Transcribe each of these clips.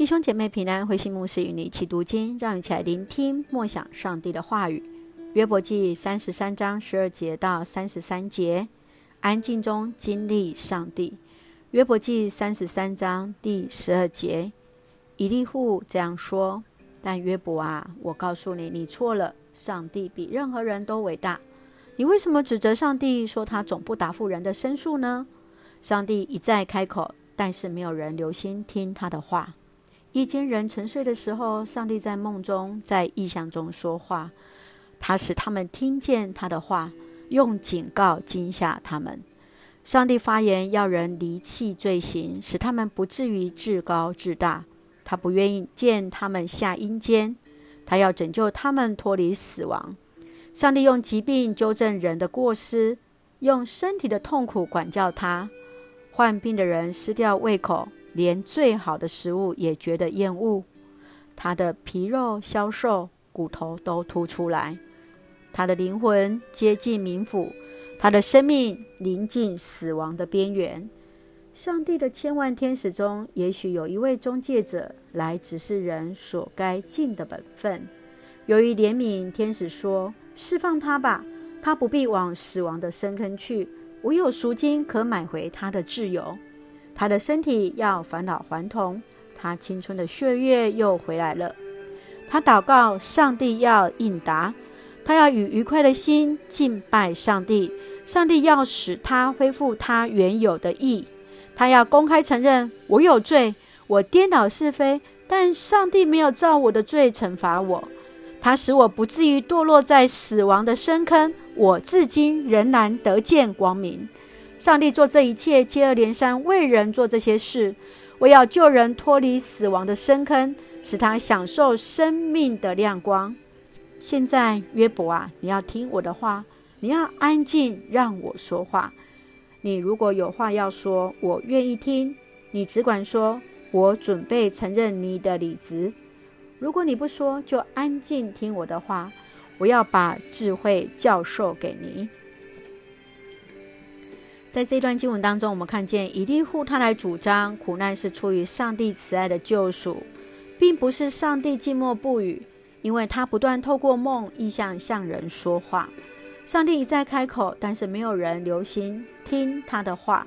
弟兄姐妹平安，慧馨牧师与你一起读经，让一起来聆听默想上帝的话语。约伯记三十三章十二节到三十三节，安静中经历上帝。约伯记三十三章第十二节，以利户这样说：但约伯啊，我告诉你，你错了。上帝比任何人都伟大。你为什么指责上帝，说他总不答复人的申诉呢？上帝一再开口，但是没有人留心听他的话。夜间人沉睡的时候，上帝在梦中、在异象中说话，他使他们听见他的话，用警告惊吓他们。上帝发言要人离弃罪行，使他们不至于自高自大。他不愿意见他们下阴间，他要拯救他们脱离死亡。上帝用疾病纠正人的过失，用身体的痛苦管教他。患病的人失掉胃口。连最好的食物也觉得厌恶，他的皮肉消瘦，骨头都凸出来，他的灵魂接近冥府，他的生命临近死亡的边缘。上帝的千万天使中，也许有一位中介者来指示人所该尽的本分。由于怜悯，天使说：“释放他吧，他不必往死亡的深坑去，我有赎金可买回他的自由。”他的身体要返老还童，他青春的血液又回来了。他祷告，上帝要应答。他要以愉快的心敬拜上帝，上帝要使他恢复他原有的义。他要公开承认：我有罪，我颠倒是非，但上帝没有照我的罪惩罚我。他使我不至于堕落在死亡的深坑，我至今仍然得见光明。上帝做这一切，接二连三为人做这些事，为要救人脱离死亡的深坑，使他享受生命的亮光。现在，约伯啊，你要听我的话，你要安静，让我说话。你如果有话要说，我愿意听。你只管说，我准备承认你的理直。如果你不说，就安静听我的话。我要把智慧教授给你。在这段经文当中，我们看见以利户他来主张苦难是出于上帝慈爱的救赎，并不是上帝静默不语，因为他不断透过梦、意象向人说话。上帝一再开口，但是没有人留心听他的话。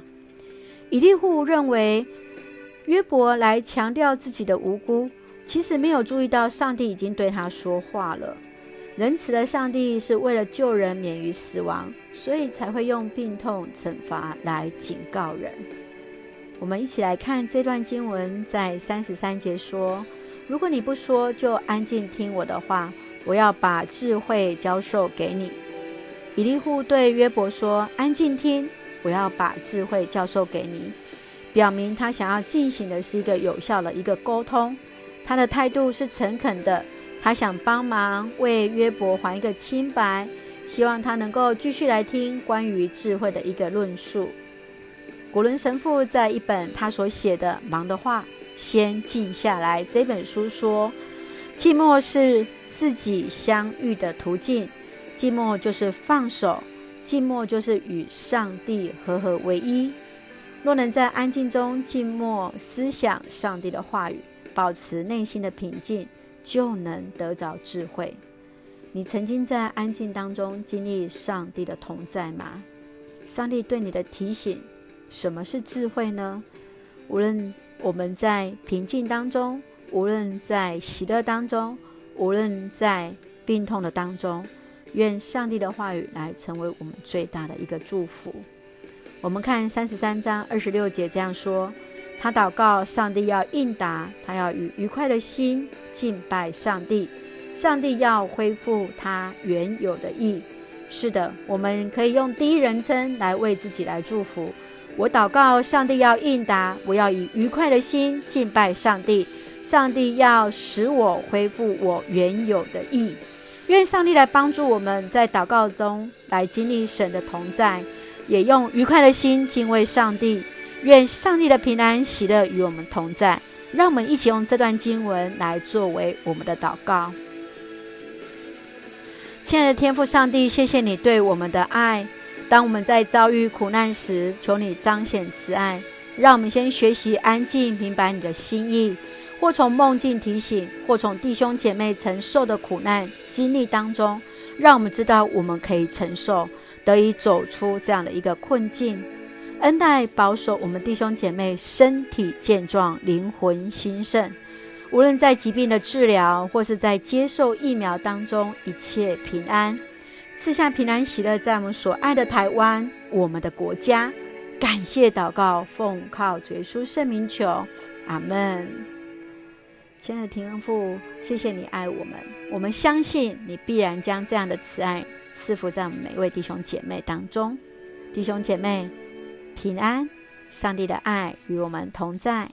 以利户认为约伯来强调自己的无辜，其实没有注意到上帝已经对他说话了。仁慈的上帝是为了救人免于死亡，所以才会用病痛惩罚来警告人。我们一起来看这段经文，在三十三节说：“如果你不说，就安静听我的话，我要把智慧教授给你。”以利户对约伯说：“安静听，我要把智慧教授给你。”表明他想要进行的是一个有效的一个沟通，他的态度是诚恳的。他想帮忙为约伯还一个清白，希望他能够继续来听关于智慧的一个论述。古伦神父在一本他所写的《忙的话，先静下来》这本书说：“寂寞是自己相遇的途径，寂寞就是放手，寂寞就是与上帝合合为一。若能在安静中静默思想上帝的话语，保持内心的平静。”就能得着智慧。你曾经在安静当中经历上帝的同在吗？上帝对你的提醒，什么是智慧呢？无论我们在平静当中，无论在喜乐当中，无论在病痛的当中，愿上帝的话语来成为我们最大的一个祝福。我们看三十三章二十六节这样说。他祷告，上帝要应答，他要以愉快的心敬拜上帝，上帝要恢复他原有的意。是的，我们可以用第一人称来为自己来祝福。我祷告，上帝要应答，我要以愉快的心敬拜上帝，上帝要使我恢复我原有的意。愿上帝来帮助我们在祷告中来经历神的同在，也用愉快的心敬畏上帝。愿上帝的平安喜乐与我们同在，让我们一起用这段经文来作为我们的祷告。亲爱的天父上帝，谢谢你对我们的爱。当我们在遭遇苦难时，求你彰显慈爱，让我们先学习安静，明白你的心意。或从梦境提醒，或从弟兄姐妹承受的苦难经历当中，让我们知道我们可以承受，得以走出这样的一个困境。恩待保守我们弟兄姐妹身体健壮，灵魂兴盛。无论在疾病的治疗，或是在接受疫苗当中，一切平安，赐下平安喜乐，在我们所爱的台湾，我们的国家。感谢祷告，奉靠主耶稣圣名求，阿门。亲爱的天父，谢谢你爱我们，我们相信你必然将这样的慈爱赐福在我们每位弟兄姐妹当中。弟兄姐妹平安，上帝的爱与我们同在。